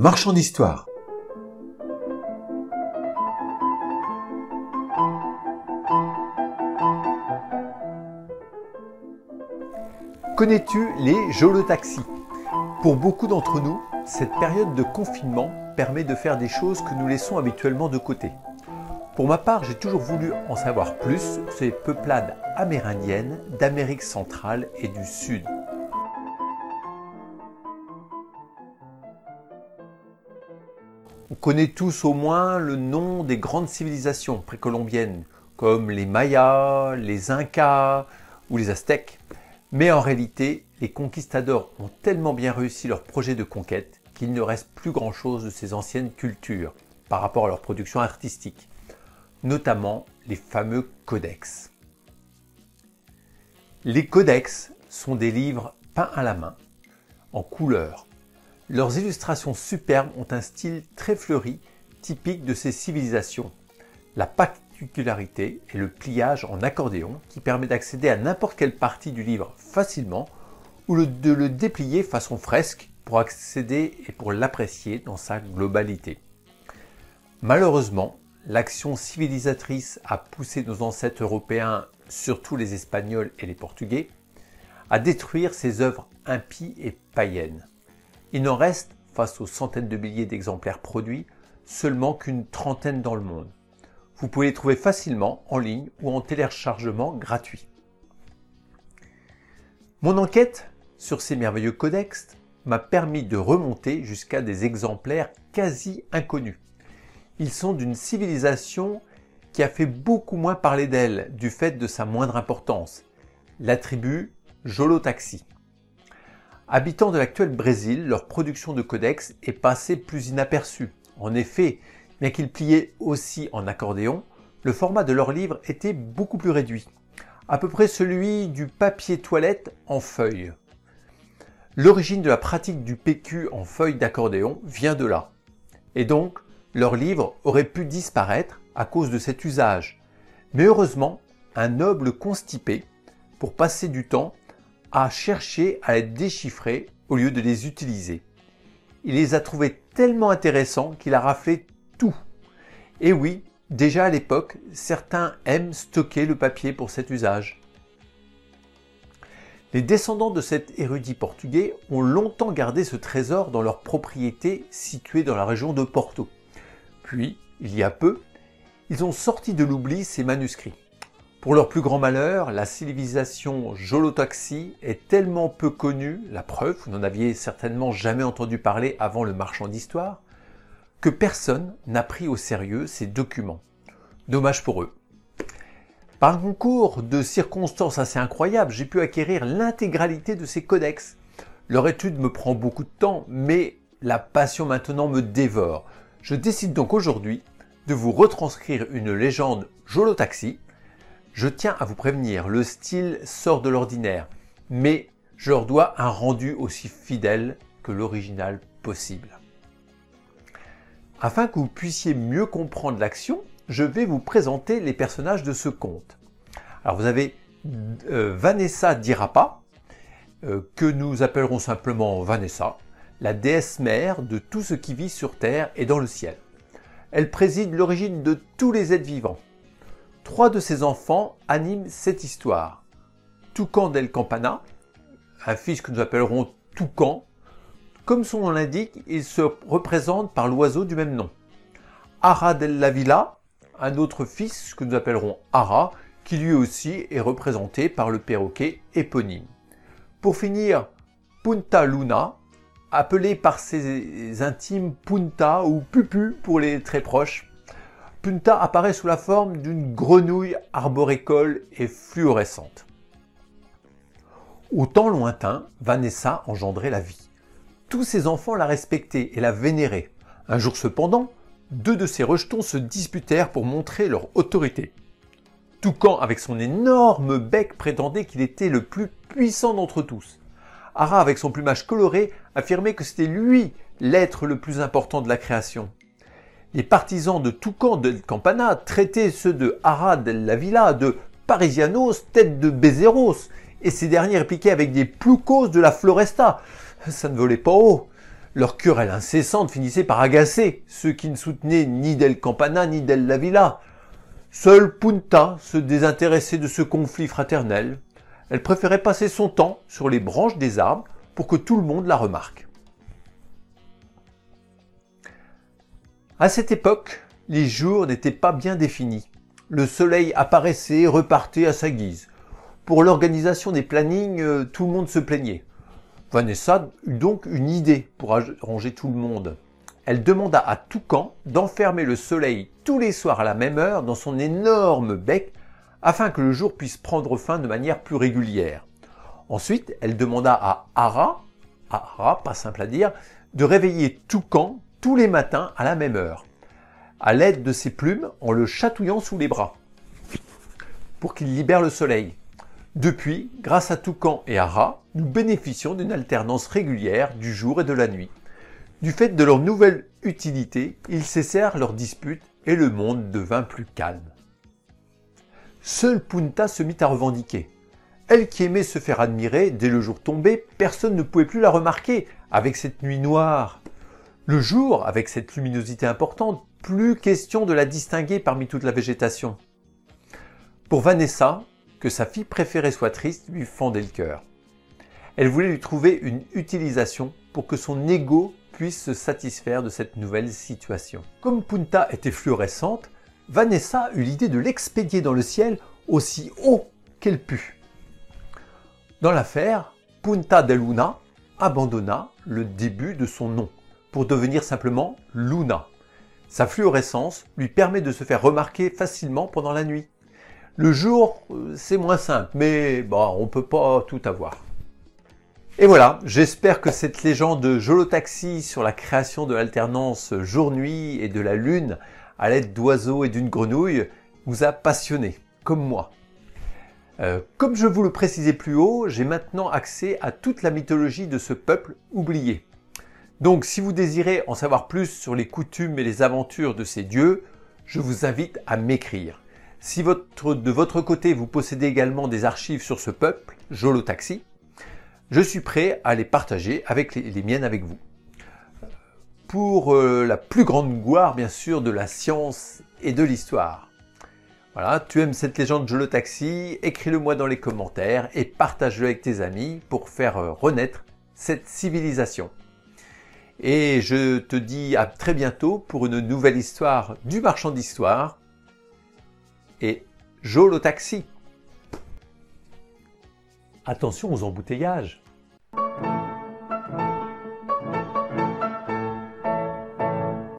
Marchand d'histoire. Connais-tu les jolotaxis Pour beaucoup d'entre nous, cette période de confinement permet de faire des choses que nous laissons habituellement de côté. Pour ma part, j'ai toujours voulu en savoir plus sur ces peuplades amérindiennes d'Amérique centrale et du Sud. On connaît tous au moins le nom des grandes civilisations précolombiennes, comme les Mayas, les Incas ou les Aztèques. Mais en réalité, les conquistadors ont tellement bien réussi leur projet de conquête qu'il ne reste plus grand-chose de ces anciennes cultures par rapport à leur production artistique, notamment les fameux codex. Les codex sont des livres peints à la main, en couleur. Leurs illustrations superbes ont un style très fleuri, typique de ces civilisations. La particularité est le pliage en accordéon qui permet d'accéder à n'importe quelle partie du livre facilement ou de le déplier façon fresque pour accéder et pour l'apprécier dans sa globalité. Malheureusement, l'action civilisatrice a poussé nos ancêtres européens, surtout les Espagnols et les Portugais, à détruire ces œuvres impies et païennes. Il n'en reste, face aux centaines de milliers d'exemplaires produits, seulement qu'une trentaine dans le monde. Vous pouvez les trouver facilement en ligne ou en téléchargement gratuit. Mon enquête sur ces merveilleux codex m'a permis de remonter jusqu'à des exemplaires quasi inconnus. Ils sont d'une civilisation qui a fait beaucoup moins parler d'elle du fait de sa moindre importance, la tribu Jolotaxi. Habitants de l'actuel Brésil, leur production de codex est passée plus inaperçue. En effet, bien qu'ils pliaient aussi en accordéon, le format de leurs livres était beaucoup plus réduit, à peu près celui du papier toilette en feuille. L'origine de la pratique du PQ en feuille d'accordéon vient de là. Et donc, leurs livres auraient pu disparaître à cause de cet usage. Mais heureusement, un noble constipé, pour passer du temps, a cherché à les déchiffrer au lieu de les utiliser. Il les a trouvés tellement intéressants qu'il a raflé tout. Et oui, déjà à l'époque, certains aiment stocker le papier pour cet usage. Les descendants de cet érudit portugais ont longtemps gardé ce trésor dans leur propriété située dans la région de Porto. Puis, il y a peu, ils ont sorti de l'oubli ces manuscrits. Pour leur plus grand malheur, la civilisation Jolotaxi est tellement peu connue, la preuve, vous n'en aviez certainement jamais entendu parler avant le marchand d'histoire, que personne n'a pris au sérieux ces documents. Dommage pour eux. Par un concours de circonstances assez incroyables, j'ai pu acquérir l'intégralité de ces codex. Leur étude me prend beaucoup de temps, mais la passion maintenant me dévore. Je décide donc aujourd'hui de vous retranscrire une légende Jolotaxi. Je tiens à vous prévenir, le style sort de l'ordinaire, mais je leur dois un rendu aussi fidèle que l'original possible. Afin que vous puissiez mieux comprendre l'action, je vais vous présenter les personnages de ce conte. Alors vous avez euh, Vanessa Dirapa, euh, que nous appellerons simplement Vanessa, la déesse mère de tout ce qui vit sur Terre et dans le ciel. Elle préside l'origine de tous les êtres vivants. Trois de ses enfants animent cette histoire. Toucan del Campana, un fils que nous appellerons Toucan, comme son nom l'indique, il se représente par l'oiseau du même nom. Ara la Villa, un autre fils que nous appellerons Ara, qui lui aussi est représenté par le perroquet éponyme. Pour finir, Punta Luna, appelé par ses intimes Punta ou Pupu pour les très proches. Punta apparaît sous la forme d'une grenouille arboricole et fluorescente. Au temps lointain, Vanessa engendrait la vie tous ses enfants la respectaient et la vénéraient. Un jour cependant, deux de ses rejetons se disputèrent pour montrer leur autorité. Toucan, avec son énorme bec, prétendait qu'il était le plus puissant d'entre tous. Ara, avec son plumage coloré, affirmait que c'était lui l'être le plus important de la création. Les partisans de Toucan del Campana traitaient ceux de Ara la Villa de Parisianos, tête de Bézéros, et ces derniers répliquaient avec des plucos de la Floresta ça ne volait pas haut. Leur querelle incessante finissait par agacer ceux qui ne soutenaient ni Del Campana ni Del La Villa. Seule Punta se désintéressait de ce conflit fraternel. Elle préférait passer son temps sur les branches des arbres pour que tout le monde la remarque. À cette époque, les jours n'étaient pas bien définis. Le soleil apparaissait et repartait à sa guise. Pour l'organisation des plannings, euh, tout le monde se plaignait. Vanessa eut donc une idée pour arranger tout le monde. Elle demanda à Toucan d'enfermer le soleil tous les soirs à la même heure dans son énorme bec afin que le jour puisse prendre fin de manière plus régulière. Ensuite, elle demanda à Ara, pas simple à dire, de réveiller Toucan tous les matins à la même heure, à l'aide de ses plumes en le chatouillant sous les bras, pour qu'il libère le soleil. Depuis, grâce à Toucan et Ara, nous bénéficions d'une alternance régulière du jour et de la nuit. Du fait de leur nouvelle utilité, ils cessèrent leurs disputes et le monde devint plus calme. Seule Punta se mit à revendiquer. Elle qui aimait se faire admirer dès le jour tombé, personne ne pouvait plus la remarquer avec cette nuit noire. Le jour, avec cette luminosité importante, plus question de la distinguer parmi toute la végétation. Pour Vanessa, que sa fille préférée soit triste lui fendait le cœur. Elle voulait lui trouver une utilisation pour que son ego puisse se satisfaire de cette nouvelle situation. Comme Punta était fluorescente, Vanessa eut l'idée de l'expédier dans le ciel aussi haut qu'elle put. Dans l'affaire, Punta de Luna abandonna le début de son nom pour devenir simplement Luna. Sa fluorescence lui permet de se faire remarquer facilement pendant la nuit. Le jour, euh, c'est moins simple, mais bon, on peut pas tout avoir. Et voilà, j'espère que cette légende de Jolotaxi sur la création de l'alternance jour-nuit et de la lune à l'aide d'oiseaux et d'une grenouille vous a passionné, comme moi. Euh, comme je vous le précisais plus haut, j'ai maintenant accès à toute la mythologie de ce peuple oublié. Donc si vous désirez en savoir plus sur les coutumes et les aventures de ces dieux, je vous invite à m'écrire. Si de votre côté vous possédez également des archives sur ce peuple, Jolotaxi, je suis prêt à les partager avec les miennes avec vous pour euh, la plus grande gloire, bien sûr, de la science et de l'histoire. Voilà, tu aimes cette légende Je le taxi, écris-le moi dans les commentaires et partage-le avec tes amis pour faire euh, renaître cette civilisation. Et je te dis à très bientôt pour une nouvelle histoire du marchand d'histoire et Jo le taxi. Attention aux embouteillages.